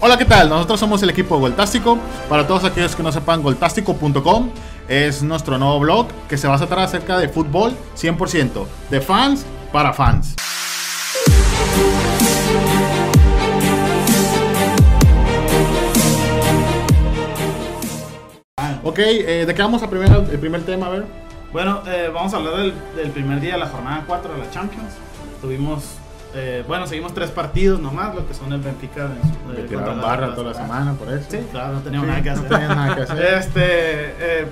Hola, ¿qué tal? Nosotros somos el equipo Goltástico. Para todos aquellos que no sepan, goltástico.com es nuestro nuevo blog que se va a tratar acerca de fútbol 100%, de fans para fans. Ok, eh, ¿de qué vamos a primero, el primer tema? A ver. Bueno, eh, vamos a hablar del, del primer día de la jornada 4 de la Champions. Tuvimos, eh, bueno, seguimos tres partidos nomás, lo que son el Benfica. Que contra barra la- toda la semana por eso. Sí, claro, no teníamos Sí, nada que hacer. tenían nada que hacer. Este, eh,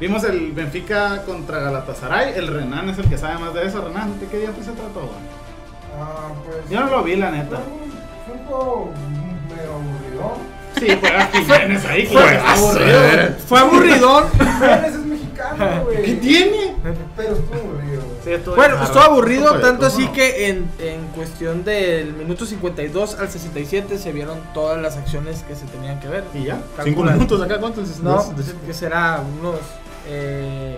vimos el Benfica contra Galatasaray. El Renan es el que sabe más de eso. Renan, ¿de qué día se trató? Ah, pues. Yo no lo vi, la Fue neta. fue un juego medio aburrido. Sí, juega Jiménez ahí, Fue aburrido. Fue aburridón. Mexicano, güey. ¿Qué tiene? Pero estuvo aburrido, güey. Sí, estuvo Bueno, estuvo aburrido, tanto ¿cómo así no? que en, en cuestión del minuto 52 al 67 se vieron todas las acciones que se tenían que ver. ¿Y ya? ¿Cinco minutos acá? ¿Cuántos? No, que será unos eh,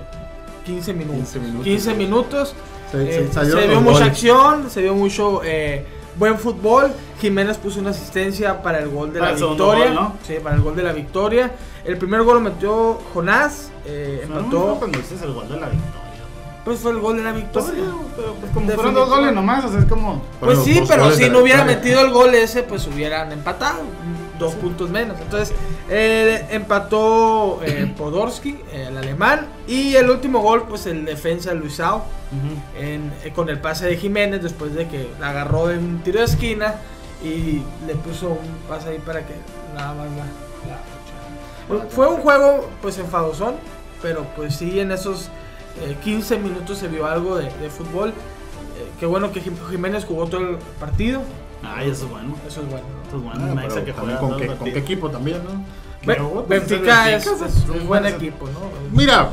15 minutos. 15 minutos. 15 minutos. Se, Eh, se salieron se vio mucha goles. acción, se vio mucho eh, buen fútbol. Jiménez puso una asistencia para el gol de Para la victoria. gol, ¿no? Sí, para el gol de la victoria. El primer gol lo metió Jonás, eh, empató. cuando dices el gol de la victoria. Pues fue el gol de la Pues, victoria. pero pues como fueron dos goles nomás, o sea, es como... Pues sí, pero si no hubiera victoria. metido el gol ese, pues hubieran empatado. Dos puntos menos. Entonces, eh, empató eh, Podorski, eh, el alemán. Y el último gol, pues el defensa Luisao, en- eh, con el pase de Jiménez, después de que la agarró en un tiro de esquina y le puso un pase ahí para que nada más la. la- Fue un juego, pues enfadosón, pero pues sí, en esos eh, 15 minutos se vio algo de, de fútbol. Eh, qué bueno que Jim- Jiménez jugó todo el partido. Ay, eso es bueno. Eso es bueno. Eso es bueno. Ah, me dice pero que también juega con, qué, con equipo también, ¿no? Pues, Benfica es, un buen equipo, ¿no? Mira,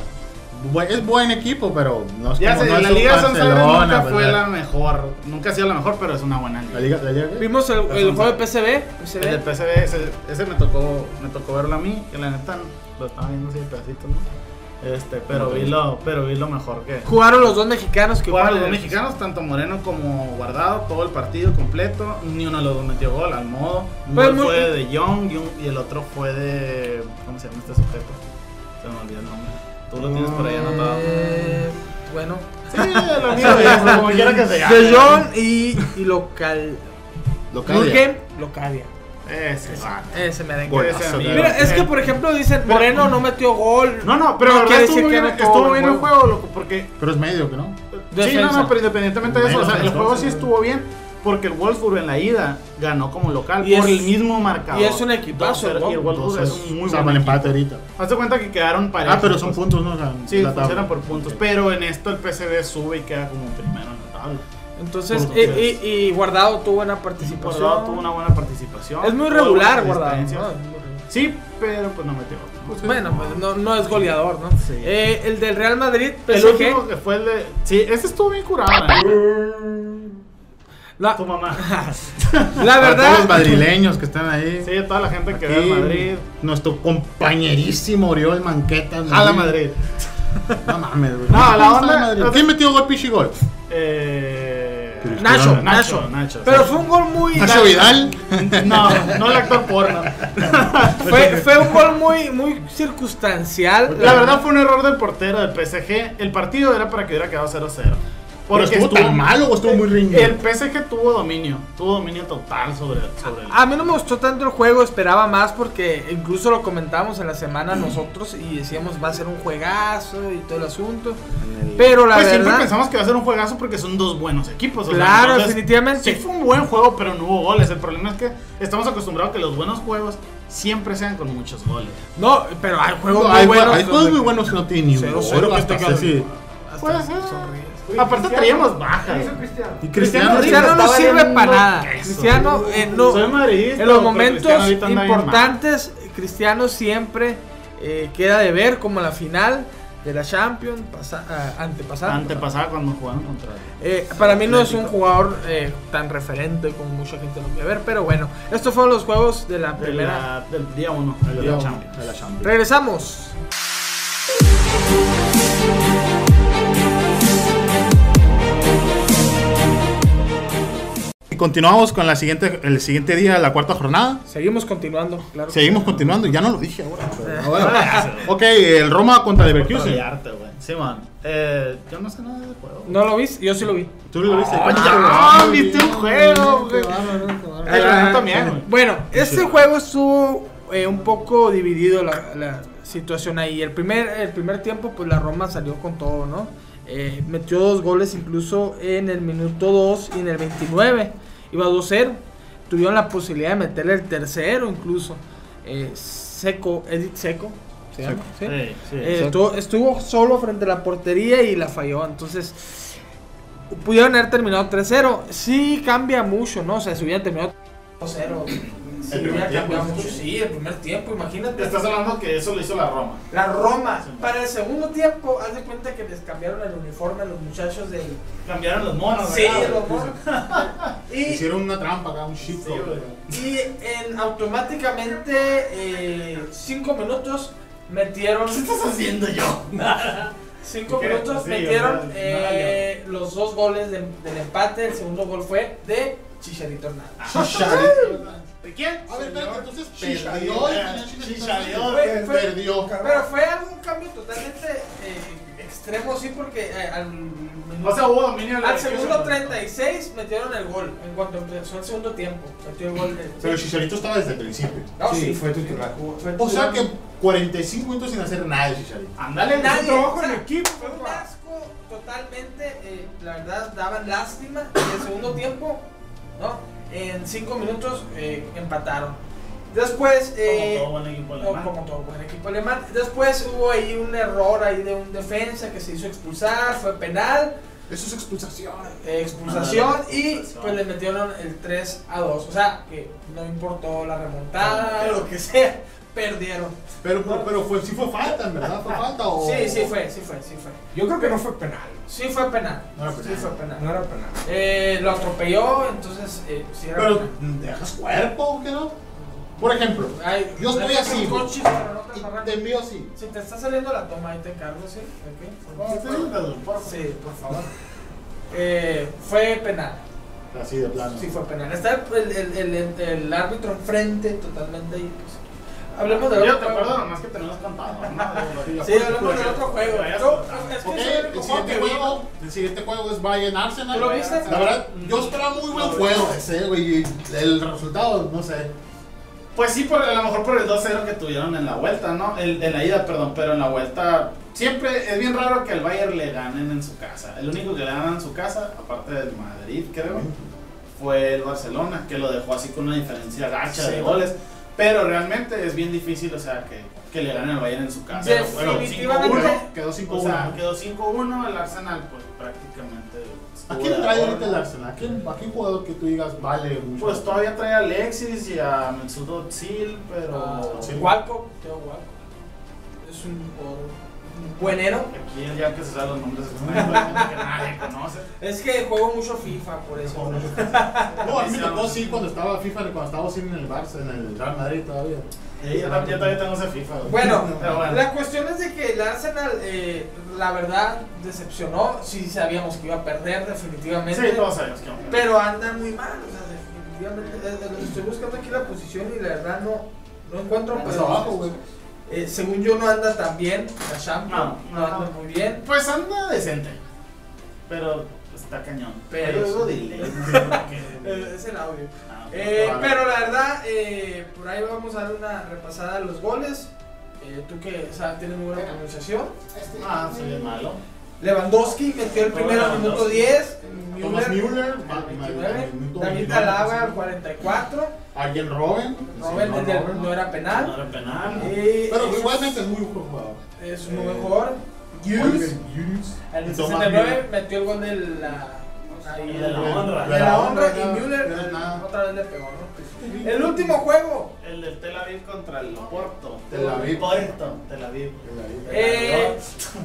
es buen equipo, pero no es Ya como sé, no la Liga de San Salvador Barcelona, nunca fue ¿verdad? la mejor. Nunca ha sido la mejor, pero es una buena liga. La Liga, la Liga. Vimos el, el juego de PSV. PSV. El del PSV, ese, ese me tocó me tocó verlo a mí, que la neta lo estaba viendo así de pedacitos, ¿no? Este, pero vi lo, pero vi lo mejor que Jugaron los dos mexicanos que Jugaron los dos mexicanos, tanto Moreno como Guardado, todo el partido completo. Ni uno de los dos metió gol, al modo. Un Pues gol muy- fue de Young y, un- y el otro fue de. ¿Cómo se llama este sujeto? Se me olvidó el nombre. Tú lo tienes por ahí anotado. Eh, bueno. Sí, lo mismo, como quiera que se llame. De John y, y local. Locadia. Jürgen Locadia. Ese va. Ese me den Golazo. Mira, es que por ejemplo dicen Pero- Moreno no metió gol. No, no, pero la verdad estuvo que bien, no estuvo bien el juego, loco, porque Pero es medio, que no? Sí, no, no, pero independientemente de eso, o sea, el juego sí estuvo bien. Porque el Wolfsburg en la ida ganó como local Y por es- el mismo marcador. y es un equipazo, 2-0, Y el ¿no? Wolfsburg es un muy o sea, buen empate ahorita. Haz de cuenta que quedaron parejos. Ah, pero son puntos, ¿no? O sea, Sí, funcionan por puntos. Pero en esto el PSV sube y queda como primero en la tabla. Entonces, y, y- y Guardado tuvo buena participación. Guardado tuvo una buena participación. Es muy regular Guardado. asistencias. ¿no? Es muy regular. Sí, pero pues no metió. Pues, Bueno, pues no, no es goleador, ¿no? Sí. Eh, el del Real Madrid, El PSG. último que fue el de. Sí, ese estuvo bien curado. La, Tu mamá. la Para todos los verdad, madrileños que están ahí. Sí, toda la gente que ve al Madrid. Nuestro compañerísimo Oriol Manqueta. A la Madrid. No mames, güey. No, la ¿Cómo está onda- el ¿Quién metió gol, Pichi Gol? Eh, Nacho, Nacho, Nacho. Nacho. pero fue un gol muy. Nacho Vidal. No, no el actor porno. Fue, fue un gol muy, muy circunstancial. La verdad fue un error del portero del PSG. El partido era para que hubiera quedado 0-0. ¿Pero estuvo tan malo o estuvo muy reñido? El PSG tuvo dominio, tuvo dominio total sobre, sobre el. A mí no me gustó tanto el juego, esperaba más porque incluso lo comentábamos en la semana nosotros y decíamos va a ser un juegazo y todo el asunto. Pero la pues siempre verdad, pensamos que va a ser un juegazo porque son dos buenos equipos. o sea, Claro, entonces, definitivamente. Sí fue un buen juego, pero no hubo goles. El problema es que estamos acostumbrados a que los buenos juegos siempre sean con muchos goles. no, pero hay juegos No, muy hay, buenos. hay juegos muy buenos que no tienen ni un gol, Puede ser. Aparte traíamos baja. ¿qué hizo Cristiano? Y Cristiano Cristiano, no sirve para nada. Cristiano eh, no, en los momentos importantes, Cristiano siempre eh, queda de ver como la final de la Champions pasa, ah, antepasada. Antepasada cuando jugaron contra. Eh, para mí no es un jugador eh, tan referente como mucha gente lo quiere ver, pero bueno, estos fueron los juegos de la de primera. la- del día 1 de de la Champions. Regresamos. Continuamos con la siguiente, el siguiente día de la cuarta jornada. Seguimos continuando, claro. Seguimos continuando, ya no lo dije ahora. pero- ah, bueno. ok, el Roma contra Leverkusen. Simón, eh, yo no sé nada del juego. ¿No lo viste? Yo sí lo vi. ¿Tú lo viste? Ah, güey. viste un juego, güey. También, güey. Bueno, este juego estuvo eh, un poco dividido la, la situación ahí. El primer, el primer tiempo, pues la Roma salió con todo, ¿no? Eh, metió dos goles incluso en el minuto 2 y en el 29. Iba 2-0. Tuvieron la posibilidad de meterle el tercero incluso. Eh, Seco, Edith Seco. ¿se llama? ¿Sí? Sí, sí. Eh, estuvo, estuvo solo frente a la portería y la falló. Entonces, pudieron haber terminado 3-0. Sí cambia mucho, ¿no? O sea, si hubieran terminado 2-0, sí El primer tiempo, mucho. Sí, el primer tiempo, imagínate. Te estás hablando que eso lo hizo la Roma. La Roma, para el segundo tiempo, haz de cuenta que les cambiaron el uniforme a los muchachos del. Cambiaron los monos, Sí, ¿verdad? los monos. y, Hicieron una trampa acá, un shit. Sí, y en automáticamente 5 minutos metieron. ¿Qué estás haciendo yo? 5 ¿Qué? minutos Sí, metieron eh, los dos goles de- del empate. El segundo gol fue de Chicharito Hernández. ¿De quién? A ver, espérate, entonces Perdió. perdió. Chicharito. Fue- fue- Perdió. Pero fue algún cambio totalmente eh, extremo, sí, porque eh, al, O sea, hubo dominio al segundo pero- 36 metieron el gol. En cuanto empezó el segundo tiempo, metió el gol. Pero Chicharito estaba desde el principio. No, Sí, fue titular. O sea que 45 minutos sin hacer nada de Chicharito. Ándale, es Nadie, trabajo o sea, en equipo. Fue un asco totalmente, eh, la verdad daban lástima. Y el segundo tiempo, ¿no? En 5 minutos eh, empataron. Después, eh, Como todo buen equipo no, alemán. como todo buen equipo alemán. Después hubo ahí un error ahí de un defensa que se hizo expulsar, fue penal, Eso es expulsación. eh, expulsación Ah, y expulsación. pues le metieron el 3 a 2. O sea, que no importó la remontada, Ah, lo que sea, perdieron. Pero, pero, pero fue, sí fue falta, en verdad. ¿Fue falta o.? Sí, sí fue, sí fue, sí fue. Yo creo que no fue penal. Sí fue penal. No era Sí penal. fue penal. No era penal. Eh, lo atropelló, entonces eh, sí era Pero, penal. ¿dejas cuerpo o qué no? Por ejemplo, Ay, yo estoy así, coches, no te te envío así. Si te está saliendo la toma, ahí te encargo, ¿sí? Ok. Sí, por favor. Eh, fue penal. Así de plano. Sí, fue penal. Está el, el, el, el árbitro enfrente totalmente y pues. Hablemos del Yo otro te juego. acuerdo nomás que tenemos contado. ¿no? Sí, hablemos del otro juego. Vayas Yo- contando. es que Ok, es el siguiente que juego, el siguiente juego es Bayern Arsenal. ¿Tú lo viste? La verdad, yo esperaba muy buen juego ese, güey. y El resultado, no sé. Pues sí, por, a lo mejor por el 2-0 que tuvieron en la vuelta, ¿no? El, en la ida, perdón, pero en la vuelta siempre es bien raro que al Bayern le ganen en su casa. El único que le ganan en su casa, aparte del Madrid, creo, fue el Barcelona, que lo dejó así con una diferencia gacha Sí. de goles. Pero realmente es bien difícil, o sea, que, que le ganen al Bayern en su casa. Sí, Bueno, definitivamente. 5-1. Quedó 5-1. O sea, quedó 5-1 el Arsenal, pues prácticamente. ¿A quién trae ahorita el Arsenal? ¿A quién, ¿A quién jugador que tú digas vale mucho? Pues todavía trae a Alexis y a Mesut Özil, pero Ah, Sí. Walcott, Teo Walcott. Es un jugador buenero. aquí el ya que se saben los nombres extranjeros que nadie conoce. Es que juego mucho FIFA, por eso. No, a mí me tocó sí cuando estaba FIFA, cuando estaba sí en el Barça, en el Real Madrid todavía. Sí, yo, todavía tengo ese FIFA. Bueno, la cuestión es de que el Arsenal, eh, la verdad, decepcionó. Sí sabíamos que iba a perder definitivamente. Sí, todos sabemos que vamos a ganar. Pero anda muy mal, o sea, definitivamente. eh, eh, Estoy buscando aquí la posición y la verdad no, no encuentro. Abajo, güey. Eh, según yo, no anda tan bien la Champions. No, No, no. anda muy bien. Pues anda decente. Pero está cañón. Pero- qué. Eh, es el audio. Ah, Eh, pero la verdad, eh, por ahí vamos a dar una repasada a los goles. Eh, tú que o sea, tienes muy buena pronunciación. Ah, soy el malo. Lewandowski metió el primero al minuto 10. Thomas Müller, al al 29. minuto David 29, Alaba al sí. 44. Alguien Robin. Robert, Sí, el del- Robben. no era No penal. era penal. Eh, Pero es- igualmente es muy buen jugador. Es un Eh, buen jugador. Hughes. Hughes. Al Thomas 69 Müller. metió el gol de la. Ahí, la honra. De la honra. Y Müller otra vez le pegó, ¿no? El último juego. El del Tel Aviv contra el Porto. Tel Aviv. Porto, Tel Aviv. Eh,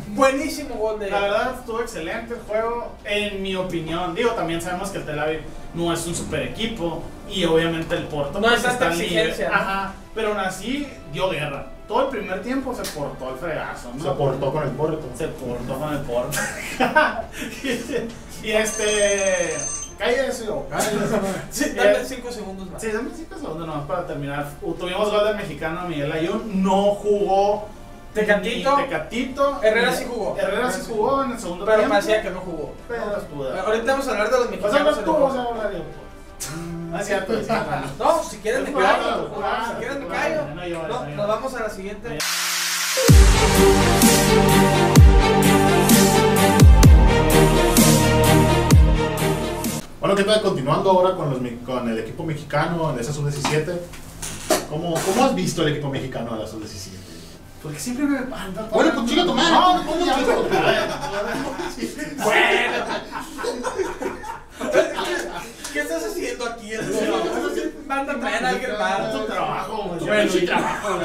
buenísimo gol de. La verdad estuvo excelente el juego, en mi opinión. Digo, también sabemos que el Tel Aviv no es un super equipo y obviamente el Porto No pues, es tanta está libre. Ajá, pero aún así dio guerra. Todo el primer tiempo se portó el fregazo, ¿no? Se portó con el Porto. Se portó con el Porto. y este. cállese o cállese. Sí, dame 5 segundos más. Sí, dame cinco segundos nomás para terminar. Tuvimos gol del mexicano Miguel Ayun, no jugó. Tecatito. Tecatito. Herrera sí jugó. Herrera sí jugó en el segundo Pero tiempo. parecía que no jugó. Pero estuvo. Ahorita vamos a hablar de los Pues mexicanos. tú, vas a hablar es cierto, hermano. No, si quieres me callo. Si quieres me callo. No, No, nos vamos a la siguiente. Bueno, ¿qué tal? Continuando ahora con, los, con el equipo mexicano en esa sub-17. ¿Cómo, ¿Cómo has visto el equipo mexicano de la sub-17? Porque siempre me manda. Bueno, pues chinga tu madre, No, no, no. ¿Qué estás haciendo aquí? Manda a traer a alguien más. tu trabajo. Bueno, trabajo.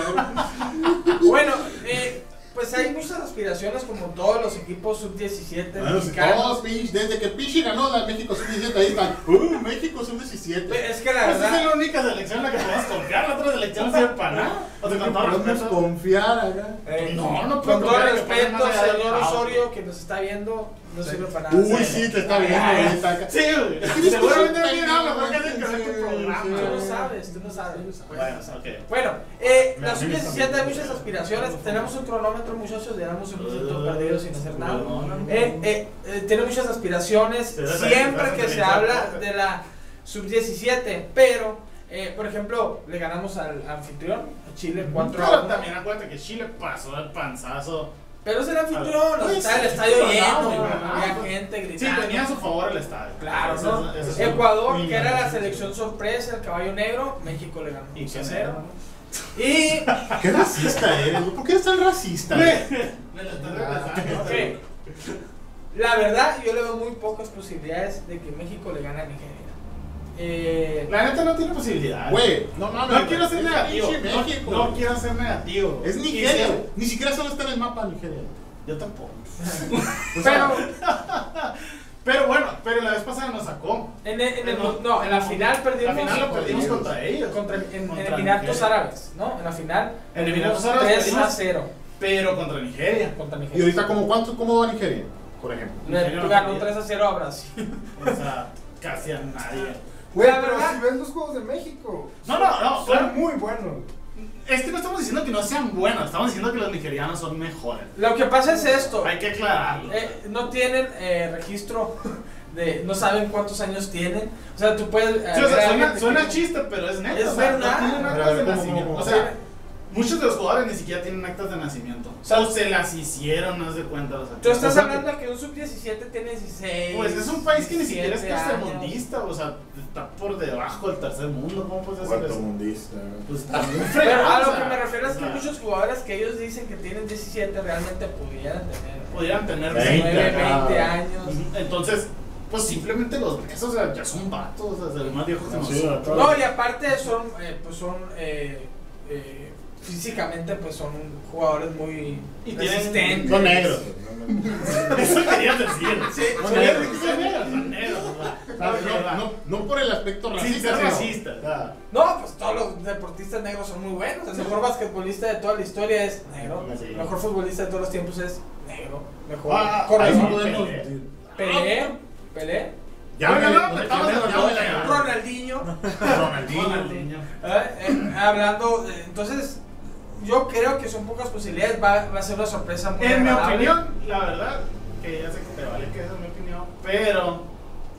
Bueno, eh, pues hay muchas aspiraciones como todos los equipos sub-17 Bueno, si mexicanos. todos, pinche, desde que Pichi ganó la México sub-17, ahí están. ¡Uh! México sub-17. Es que la Pues esa es verdad, la única selección en la que podemos confiar. La otra selección no sirve para nada. O sea, con todo respeto. confiar acá. eh, No, no con puedo todo que ponen respeto, señor. Osorio, que nos está viendo, no sirve para nada. Uy, sí, te está viendo ahorita. Sí, güey. Es que eres Seguramente no tiene nada mejor que tu programa. Tú no sabes, tú no sabes. Bueno, ok. Bueno, eh, la amigo sub-17 hay muchas aspiraciones. Tenemos un cronómetro, muchachos, llevamos un minuto Uh, perdido sin hacer nada. no, no, no. Eh, eh, eh, tiene muchas aspiraciones. Siempre que se habla de la sub-17, pero, eh, por ejemplo, le ganamos al anfitrión, a Chile 4 a Pero 1. también acuérdate que Chile pasó el panzazo. Pero es el anfitrión, Pues, está el estadio sí, lleno, no, no, había gente Sí, gritando. tenía a su favor el estadio. Claro, Eso ¿no? eso Ecuador, que era la selección sorpresa, el caballo negro, México le ganó Y 2 a que 0. Y Qué racista eres. ¿Por qué eres tan racista? La verdad, yo le veo muy pocas posibilidades de que México le gane a Nigeria. Eh, La neta no tiene posibilidad. Güey, no mames. No quiero ser negativo. No, México. no quiero ser negativo. Es Nigeria. Quisiera- Ni siquiera solo está en el mapa Nigeria. Yo tampoco. O sea, pero Pero bueno, pero la vez pasada nos sacó. en, el- en el- No, no, en la final perdimos, La final lo perdimos contra ellos. contra, en, en Contra Emiratos Nigeria. Árabes, ¿no? En la final. En Emiratos perdimos Árabes 3 a perdimos. 0 Pero contra Nigeria. contra y Nigeria. ahorita, como cuánto, ¿cómo va Nigeria? Por ejemplo. Nigeria ganó podía. 3 a 0 a Brasil. O sea, casi a nadie. Güey, pero verdad- si ves los juegos de México, No, no, no. son claro. muy buenos. Es que no estamos diciendo que no sean buenos, estamos diciendo que los nigerianos son mejores. Lo que pasa es esto. Hay que aclararlo. Eh, no tienen eh, registro de. No saben cuántos años tienen. O sea, tú puedes. eh, Sí, o sea, suena, chiste, pero es neto. Es o sea, verdad. No muchos de los jugadores ni siquiera tienen actas de nacimiento. O sea, o se las hicieron, no de cuenta. O sea, Tú estás O sea, hablando de que un sub-17 tiene 16. Pues es un país que ni siquiera es 17 años. tercermundista, o sea, está por debajo del tercer mundo. ¿Cómo puedes decir eso? mundista. Pues está bien Pero a lo que me refiero es que muchos jugadores que ellos dicen que tienen 17 realmente pudieran tener Pudieran tener 20, 19, 20 acá. años. Entonces, pues simplemente los ves, o sea, ya son vatos, o sea, los más viejos que Sí, nosotros. No, y aparte son, eh, pues son, eh, eh, físicamente pues son jugadores muy Y tienen- resistentes. Son negros. Eso querías decir. Sí, son negros. Son negros, No, por el aspecto racista. racista. Ah, No, pues todos los deportistas negros son muy buenos. El mejor basquetbolista de toda la historia es negro. El mejor futbolista de todos los tiempos es negro. Mejor Ah, podemos. Pelé. Pelé, Pelé, Ya me Ronaldinho. Ronaldinho. Ronaldinho. Eh, eh, hablando, de- entonces yo creo que son pocas posibilidades. Va, va a ser una sorpresa muy En mi opinión, la verdad, que ya sé que te vale que esa es mi opinión, pero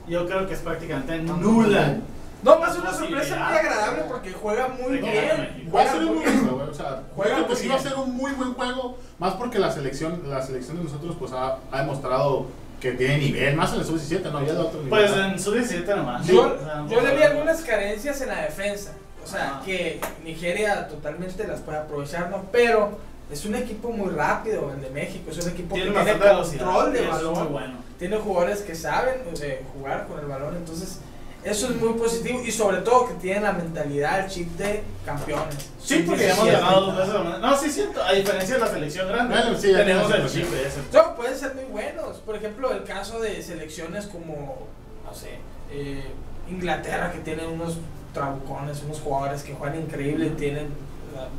yo creo que es prácticamente nula. No, va a ser una sorpresa muy agradable porque juega muy bien. Va a ser un muy buen juego, o sea, Juega muy sí va a bien. ser un muy buen juego, más porque la selección, la selección de nosotros pues ha, ha demostrado que tiene nivel, más en el sub-17, no, ya de otro nivel. Pues en su 17 nomás. Yo, yo le vi algunas carencias en la defensa. O sea, Ajá. que Nigeria totalmente las puede aprovechar, ¿no? Pero es un equipo muy rápido, el de México. Es un equipo tiene que tiene control de balón. bueno. Tiene jugadores que saben eh, jugar con el balón. Entonces, eso es muy positivo. Y sobre todo que tienen la mentalidad, el chip de campeones. Sí, porque ya hemos 17. ganado dos veces. la mano. No, sí, cierto. A diferencia de la selección grande, Bueno, sí, ya tenemos el chip de ese. No, pueden ser muy buenos. Por ejemplo, el caso de selecciones como, no sé, eh, Inglaterra, que tiene unos trabucones, unos jugadores que juegan increíble, tienen,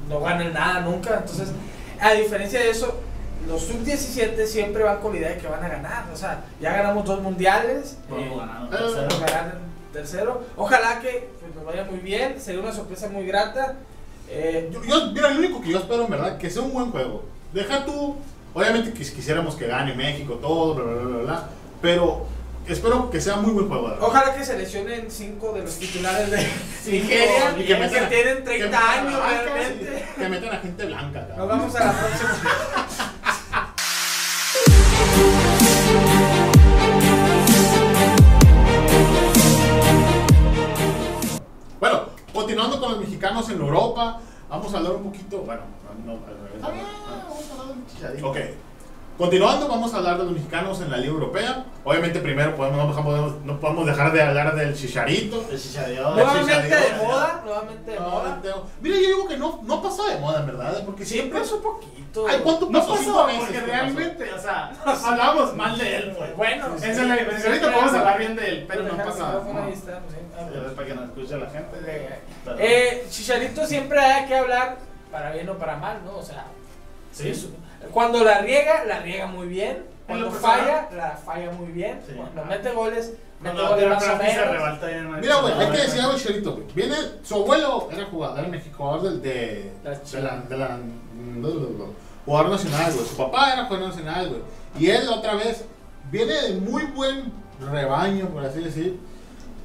no ganan nada nunca. Entonces, a diferencia de eso, los sub-17 siempre van con la idea de que van a ganar. O sea, ya ganamos dos mundiales. Eh, podemos tercero. ganar el tercero. Ojalá que pues, nos vaya muy bien. Sería una sorpresa muy grata. Eh, Yo, yo- mira, lo único que yo espero, en verdad, que sea un buen juego. Deja tú, obviamente quis- quisiéramos que gane México, todo, bla, bla, bla, bla, bla, pero espero que sea muy buen verdad. Ojalá que se lesionen cinco de los titulares de Nigeria y que, metan a- tienen que 30 metan a años realmente. Que metan a gente blanca, Nos vamos a la próxima. Bueno, continuando con los mexicanos en Europa, vamos a hablar un poquito, bueno, no, al revés, Está bien, ¿no? vamos a hablar de Chicharito. Ok. Continuando, vamos a hablar de los mexicanos en la Liga Europea. Obviamente, primero podemos, no, podemos, no podemos dejar de hablar del Chicharito. El Chicharito. Nuevamente de moda, nuevamente de moda. Mira, yo digo que no, no pasó de moda, en verdad, porque Siempre un poquito. Ay, ¿cuánto No pasó? Cinco pasó, porque que pasó. realmente, o sea, hablamos mal de él, pues. Bueno, Esa es la diferencia. Ahorita podemos hablar bien de él, pero no pasa Es Para que nos escuche la gente. Pero- Eh, Chicharito siempre hay que hablar para bien o para mal, ¿no? O sea, Sí. es- cuando la riega, la riega muy bien. En lo Cuando falla, la falla muy bien. Sí. Cuando mete goles, mete Cuando goles tira más o se menos. ¿no? Mira, güey, hay que decir algo güey. Viene, su abuelo era jugador en México, jugador del, de, La de la, de la, jugador nacional, güey. Su papá era jugador nacional, güey. Y él otra vez viene de muy buen rebaño, por así decir.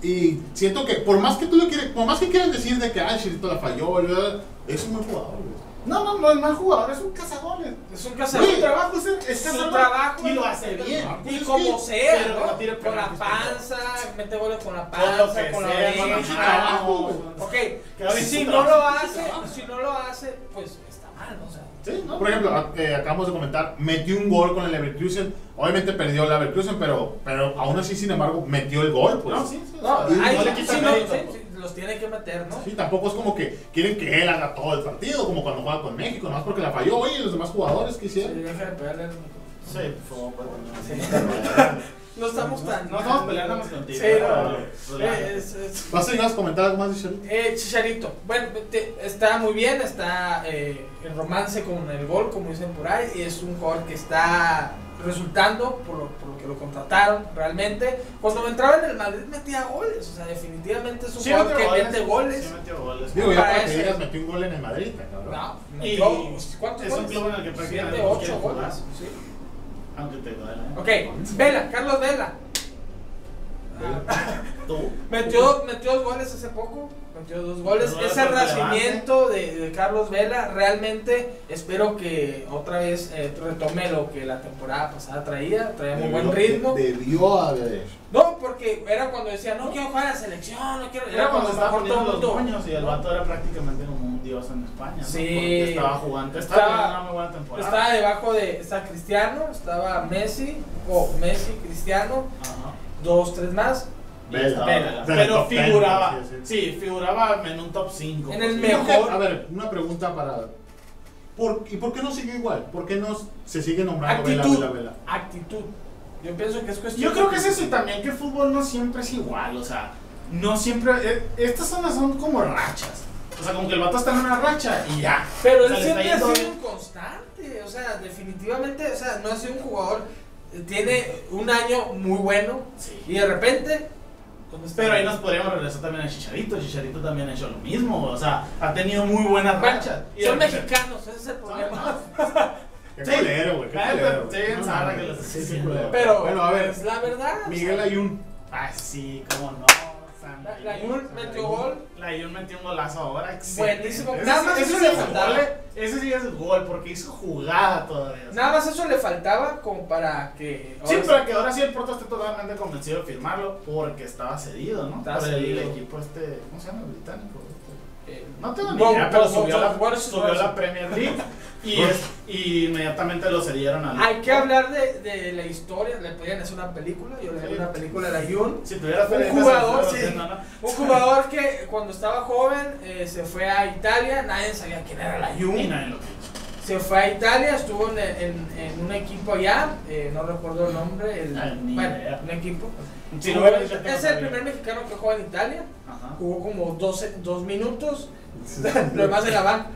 Y siento que por más que tú le quieres, por más que quieran decir de que ah, Chicharito la falló, ¿verdad? es un buen jugador, güey. No, no, no es mal jugador, es un cazagoles. Es un Su cazador. trabajo es, es Su trabajo y lo hace bien. Ah, Y como sea, pero ¿no? con la panza, mete goles con la Con lo panza, que con la sea, con oreja. su güey. Ok, si su no lo su hace, si no lo hace, pues está mal, ¿no? O sea, Sí, ¿no? Por ejemplo, eh, acabamos de comentar, metió un gol con el Leverkusen. Obviamente perdió el Leverkusen, pero, pero aún así, sin embargo, metió el gol. Pues. No, sí, sí. no, no le quita sí, no, mérito, sí, pues. sí, los tiene que meter, ¿no? Sí, tampoco es como que quieren que él haga todo el partido, como cuando juega con México, nomás porque la falló. Oye, los demás jugadores que Sí, hicieron. deja de pegarle al micrófono. Sí, por favor. Sí. No estamos tan. No estamos peleando más contigo. Sí, no. Pero, Eh, es- es- ¿Vas a llegar a comentar algo más de Chicharito? Eh, Chicharito, bueno, te- está muy bien, está eh, en romance con el gol, como dicen por ahí, y es un jugador que está resultando por lo, por lo que lo contrataron realmente. Cuando entraba en el Madrid metía goles, o sea, definitivamente es un Sí, jugador que mete goles. Sí, metió goles. Digo, ya para que digas, metió un gol en el Madrid, cabrón. No, Y metió, ¿cuántos es un goles? club en el que prácticamente Siete, no ocho quiere goles. jugar. sí. Aunque te duele. ¿eh? Ok, Vela, Carlos Vela. Tú. Metió, metió dos goles hace poco. Metió dos goles. Dos Ese renacimiento de, de Carlos Vela, realmente espero que otra vez eh, retome lo que la temporada pasada traía. Traía muy buen ritmo. Debió haber. No, porque era cuando decía, no quiero jugar a la selección, no quiero. Era cuando estaba poniendo el los moños y el vato era prácticamente como un dios en España. ¿no? Sí. Porque estaba jugando. Estaba Estaba- una muy buena temporada. Estaba debajo de. Está Cristiano, estaba Messi, o Messi, Cristiano, Ajá. dos, tres más. Vela. Pero figuraba. sí, sí. Sí, figuraba en un top 5. En el mejor- A ver, una pregunta para. ¿Por, ¿Y por qué no sigue igual? ¿Por qué no se sigue nombrando Actitud. Vela, Vela? Actitud. Yo pienso que es cuestión. Yo creo que es eso y también que el fútbol no siempre es igual, o sea, no siempre, eh, estas zonas son como rachas, o sea, como que el vato está en una racha y ya. Pero O él sea, siempre ha sido bien. inconstante, o sea, definitivamente, o sea, no ha sido un jugador, eh, tiene un año muy bueno Sí. y de repente. Pero ahí nos podríamos regresar también a Chicharito, Chicharito también ha hecho lo mismo, o sea, ha tenido muy buenas Bueno, rachas. Son mexicanos, ese es el problema. Qué Sí. culero, güey. Qué culero. pero sí, Sara, que sí, sí. Pero, bueno, a ver. es la verdad. o Miguel sea, Ayun. Ah, sí, cómo no. San La- Ayun. la Ayun metió gol. La Ayun metió un golazo ahora. excelente. Buenísimo. Ese, Nada más ese eso le es faltaba. gol. Ese sí es gol, porque hizo jugada todavía. Nada más eso le faltaba como para que... Sí, para que ahora sí el Porto esté totalmente convencido de firmarlo porque estaba cedido, ¿no? Estaba Por el cedido. equipo este, ¿cómo se llama? El británico. este. Eh, No tengo ni idea, pero subió, la, subió la Premier League y, es- y inmediatamente lo cedieron al. Hay que hablar de, de la historia, le podían hacer una película, yo le haría una película de Ayun. Si tuvieras Un jugador, sí. no, no. Un jugador que cuando estaba joven eh, se fue a Italia, nadie sabía quién era la Y Ayun. nadie lo quiso. Se fue a Italia, estuvo en, en- en un equipo allá, eh, no recuerdo el nombre, el, Ah, bueno, un equipo. No es el sabía. primer mexicano que juega en Italia, Ajá. jugó como 12, dos minutos, lo demás de la banca.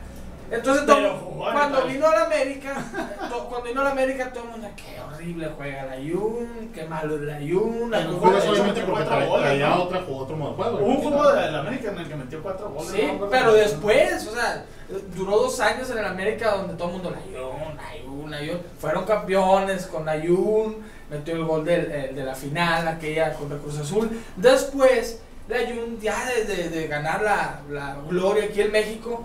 Entonces, todo- cuando vino a la América, to- cuando vino a la América, todo el mundo, qué horrible juega la Jun, qué malo es la Jun. la Jun". De porque cuatro goles, traía ¿no? otra, otro modo de juego. Hubo un juego del América en el que metió cuatro goles. Sí, ¿no? pero después, o sea, duró dos años en el América donde todo el mundo la Jun, la Jun, la Jun. Fueron campeones con la Jun, metió el gol del, eh, de la final, aquella contra Cruz Azul. Después, la Jun, ya de, de- de ganar la, la gloria aquí en México,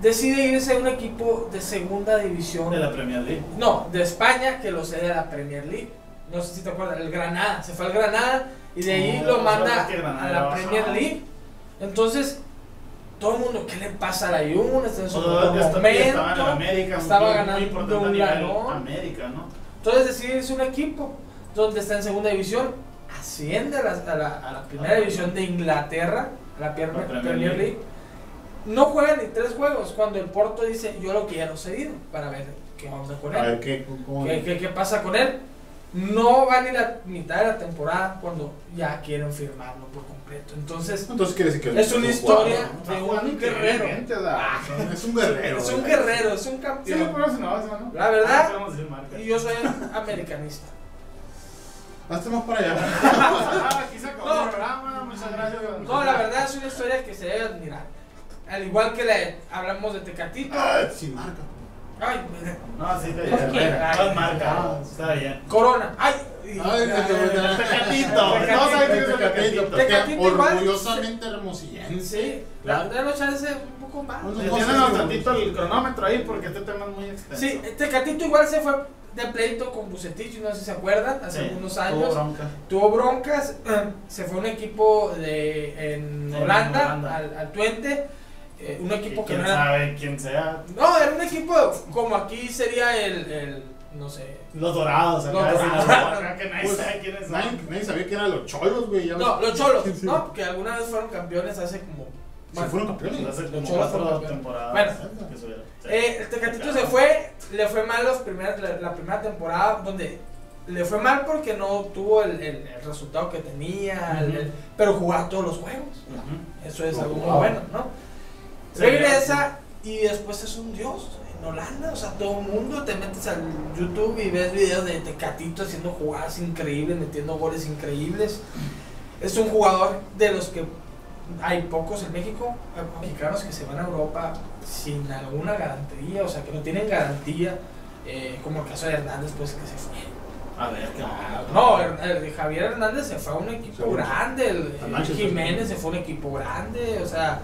decide irse a un equipo de segunda división. De la Premier League. No, de España, que lo cede a la Premier League. No sé si te acuerdas, el Granada. Se fue al Granada y de ahí No, lo manda a la. Premier League. Entonces, todo el mundo, ¿qué le pasa a la Jun? Está en su estaba en momento. América, estaba ganando muy un galón. América, ¿no? Entonces decide irse a un equipo donde está en segunda división, asciende a la, a la- a la primera división de Inglaterra, a la Premier, League. League. No juega ni tres juegos cuando el Porto dice, yo lo quiero cedido para ver qué onda con A él. ver qué. ¿Qué, qué, qué pasa con él? No va ni la mitad de la temporada cuando ya quieren firmarlo por completo. Entonces, Entonces quiere decir que Es una un historia jugador, de un guerrero. increíblemente, o sea, ¿no? Es un guerrero. es un guerrero, es un Sí, campeón. pero si no. La verdad, Ah. Y yo soy americanista. Hazte más para allá. Aquí se acabó No. el programa, muchas gracias. No, la verdad es una historia que se debe admirar. Al igual que le hablamos de Tecatito. Ah, Sin marca. Ay, mira, No, sí, te ¿Por dije. qué? No es marca, está bien. Corona. Ay, Ay, Tecatito, no sabes quién es Tecatito, Tecatito. Orgullosamente hermosillense. Sí, Claro. dale chance un poco más. No, no, Deténnos tantito el cronómetro ahí porque este tema es muy extenso. Sí, Tecatito igual se fue de pleito con Bucetich, no sé si se acuerdan, hace Sí, algunos tuvo años. bronca. Tuvo broncas, se fue a un equipo de, en Holanda. Al, al Twente, eh, un equipo que quién no era... sabe quién sea. No, era un equipo como aquí sería el, el no sé... Los dorados, Los Dorados. Sinaloa, acá que nadie Pues, sabe quiénes son. Nadie, nadie sabía que eran los cholos, güey. No, ves. los Cholos, Sí, sí. ¿no? Que alguna vez fueron campeones hace como... Sí, bueno, fueron campeones. Hace Los como cuatro campeones. temporadas. Bueno. que subieron. Sí. Eh, el Tecatito Claro. se fue, le fue mal los primeros, la, la primera temporada donde le fue mal porque no tuvo el, el- el resultado que tenía, el- Ujú. el- pero jugaba todos los juegos. Ujú. Eso es algo muy bueno, ¿no? Regresa y después es un dios en Holanda, o sea, todo el mundo te metes al YouTube y ves videos de Tecatito haciendo jugadas increíbles, metiendo goles increíbles. Es un jugador de los que hay pocos en México, mexicanos que se van a Europa sin alguna garantía, o sea, que no tienen garantía, eh, como el caso de Hernández, pues que se fue. A ver, Ah, No, eh, Javier Hernández se fue a un equipo grande, el, el. Jiménez se fue a un equipo grande, o sea,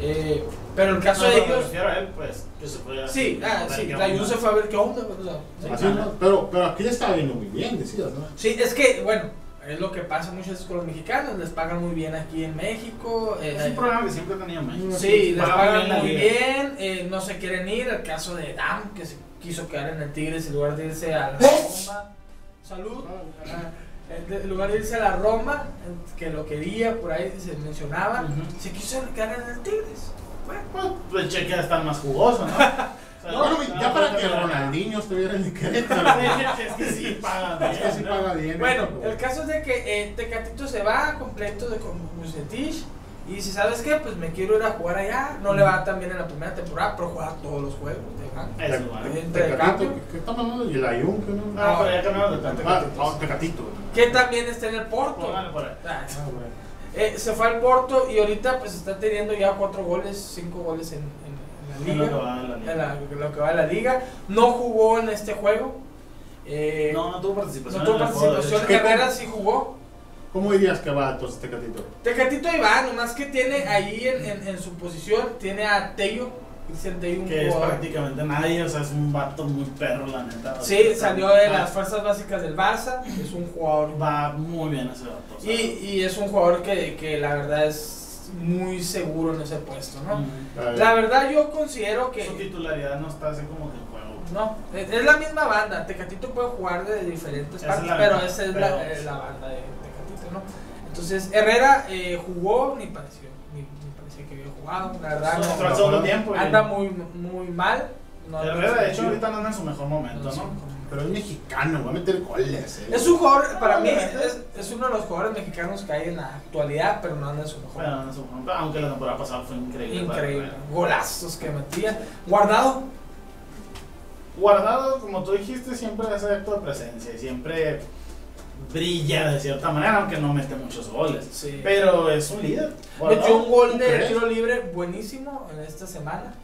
eh, pero el caso No, de pero me ellos, refiero a él, pues, que se fue a- sí, ah, sí, la. Juve se fue a ver qué onda, o sea, sí. Así, ¿no? Pero, pero aquí ya estaba yendo muy bien, decías, ¿no? Sí, es que, bueno, es lo que pasa muchas veces con los mexicanos, les pagan muy bien aquí en México, eh, Es un programa que siempre tenía México. Sí, les Pagan muy bien, eh, no se quieren ir. El caso de Dam, que se quiso quedar en el Tigres en lugar de irse a la Roma. Salud. Ah, En lugar de irse a la Roma, que lo quería, por ahí se mencionaba, Ujú. se quiso quedar en el Tigres. Bueno, Pues, pues el cheque está más jugoso, ¿no? O sea, Bueno, no, ya no, para no, que no, no. Ronaldinho estuviera en el Querétaro. Es que sí pagan. Es que sí ¿no? paga bien. Bueno, ¿no? el caso es de que eh, Tecatito se va completo de con Bucetich y dice, ¿sabes qué? Pues me quiero ir a jugar allá. No le va tan bien en la primera temporada, pero juega todos los juegos de Tecatito, cambio. ¿qué estamos hablando? ¿Y el Ayun? ¿qué no? Ah, pero ya cambiamos de tanto. Ah, Tecatito. Que también está en el Porto. Ah, Ah, eh, se fue al Porto y ahorita pues está teniendo ya cuatro goles, cinco goles en, en- en Es la lo que liga. va en la liga. En la- lo que va de la liga. No jugó en este juego. Eh, No, no tuvo no participación. tuvo juego, de participación. Herrera sí jugó. ¿Cómo dirías que va entonces Tecatito? Tecatito ahí va, nomás que tiene ahí en, en- en su posición, tiene a Tello, un Que es prácticamente nadie, o sea, es un vato muy perro, la neta. O Sí, sea, salió de las fuerzas básicas del Barça, es un jugador Va muy bien ese vato. o sea. y, y es un jugador que, que la verdad es muy seguro en ese puesto, ¿no? Mm. La verdad yo considero que Su titularidad no está así como que juego. no, es, es la misma banda, Tecatito puede jugar de diferentes partes, pero esa es pero- la, eh, la banda de ¿no? Entonces Herrera eh, jugó, ni pareció, ni, ni parecía que había jugado, la verdad no, tiempo. y- anda muy, muy mal. No, Herrera, de hecho, ahorita no anda en su mejor momento, no Pero es mexicano, va a meter goles. eh. Es un jugador, para mí, es, es uno de los jugadores mexicanos que hay en la actualidad, pero no anda en su mejor. Bueno, no sé, aunque la temporada pasada fue increíble. Increíble. para- Golazos que metía. Guardado. Guardado, como tú dijiste, siempre hace acto de presencia y siempre brilla de cierta manera, aunque no mete muchos goles. Sí. Pero es un líder. Guardado. Metió un gol de ¿crees? tiro libre buenísimo en esta semana.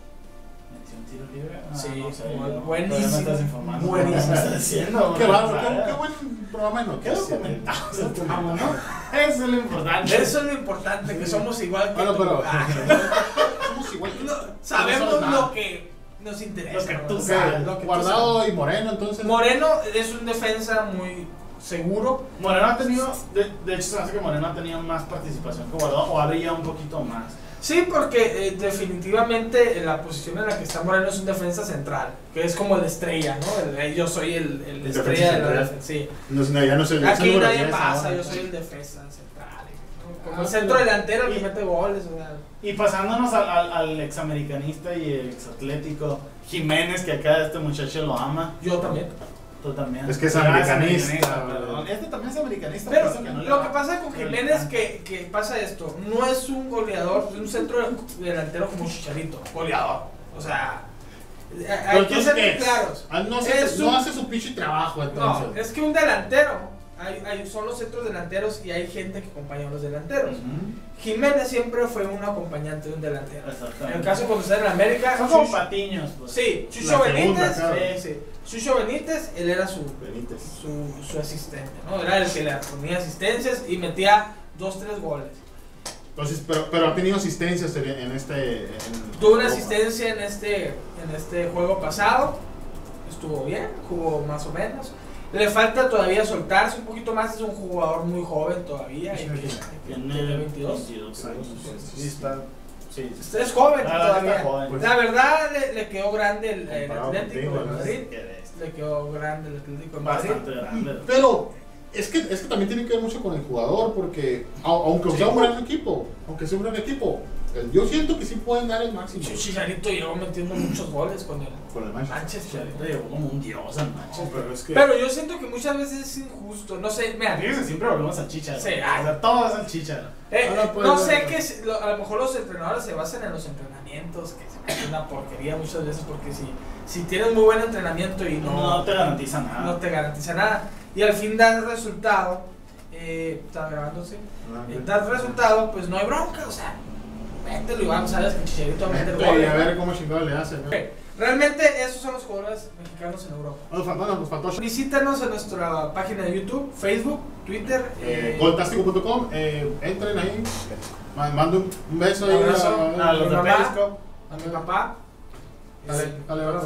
¿Metió un tiro libre? Ah, Sí, no sé, buenísimo. todavía me estás informando. Buenísimo. ¿Qué estás diciendo? Qué bárbaro, qué, buen programa de ¿Qué documentados estamos, no? Eso es lo importante. Eso es lo importante, que somos igual que Bueno, tú. pero. Ah, Somos igual que no, sabemos no lo que nos interesa. Lo que tú ¿no? sabes, Lo que tú Guardado y Moreno, entonces. Moreno es un defensa muy seguro. Moreno ha tenido, de, de hecho se me hace que Moreno ha tenido más participación que Guardado o ha brillado un poquito más. Sí, porque eh, definitivamente la posición en la que está Moreno es un defensa central, que es como el estrella, ¿no? El- yo soy el, el El estrella de la defensa. Sí. No, no, ya no sé. ya Aquí nadie número 10 pasa, ahora. yo soy el defensa central. ¿no? Como Ah, el centro pero- delantero que y- mete goles. Y pasándonos al, al, al examericanista y exatlético Jiménez, que acá este muchacho lo ama. Yo también. Tú también. Es que es americanista, perdón. Este también es americanista. Pero no lo que pasa con Jiménez encanta. que, que pasa esto, no es un goleador, es un centro delantero como Chicharito, goleador. O sea, hay que ser ¿qué muy es? claros. Ah, no, hace, Es no hace su pinche trabajo, No, entonces. es que un delantero, hay, hay, son los centros delanteros y hay gente que acompaña a los delanteros. Ujú. Jiménez siempre fue un acompañante de un delantero. En el caso cuando está en América, Son como Chucho- patiños. Pues. sí, Chucho Benítez, claro. sí, sí. Chucho Benítez, él era su, Benítez. su, su asistente, ¿no? Era el que le ponía asistencias y metía dos, tres goles. Entonces, pero, pero ha tenido asistencias en, en este. en Tuvo una Europa. asistencia en este, en este juego pasado, estuvo bien, jugó más o menos. Le falta todavía soltarse un poquito más, es un jugador muy joven todavía. y que- Tiene tiene 22. 22 años. Sí, está. Sí, sí. Es joven La verdad todavía. joven. Pues- La verdad le, le quedó grande el, Atlético de. Madrid. Le quedó grande el Atlético de Madrid. Bastante grande. Pero es que, es que también tiene que ver mucho con el jugador, porque aunque sea un gran equipo, aunque sea un gran equipo, yo siento que sí pueden dar el máximo Ch- Chicharito llegó metiendo muchos goles con el con el Manchester. Manchester. Chicharito llegó como un dios al Manchester. pero es que. Pero yo siento que muchas veces es injusto. No sé, mira, Fíjense, siempre volvemos al chicha. Sí, ay. o sea, todo es al chicha. Eh, Ahora, pues, no bueno. sé que si- lo- a lo mejor los entrenadores se basan en los entrenamientos, que se me hace una porquería muchas veces porque si, si tienes muy buen entrenamiento y No, no, te garantiza nada. no te garantiza nada y al fin da el resultado, eh, está grabando, sí, Eh, da el resultado, pues no hay bronca, o sea, mételo y vamos, sabes que Chicharito va a meter Oye, goles. a ver cómo chingado le hace. Realmente esos son los jugadores mexicanos en Europa. Faltó, faltó Visítanos en nuestra página de YouTube, Facebook, Twitter. eh, eh, goltástico.com, eh, entren ahí, ma- mando un, un beso a, A los de Mi mamá. Periscope. a mi papá. Dale, dale, abrazo.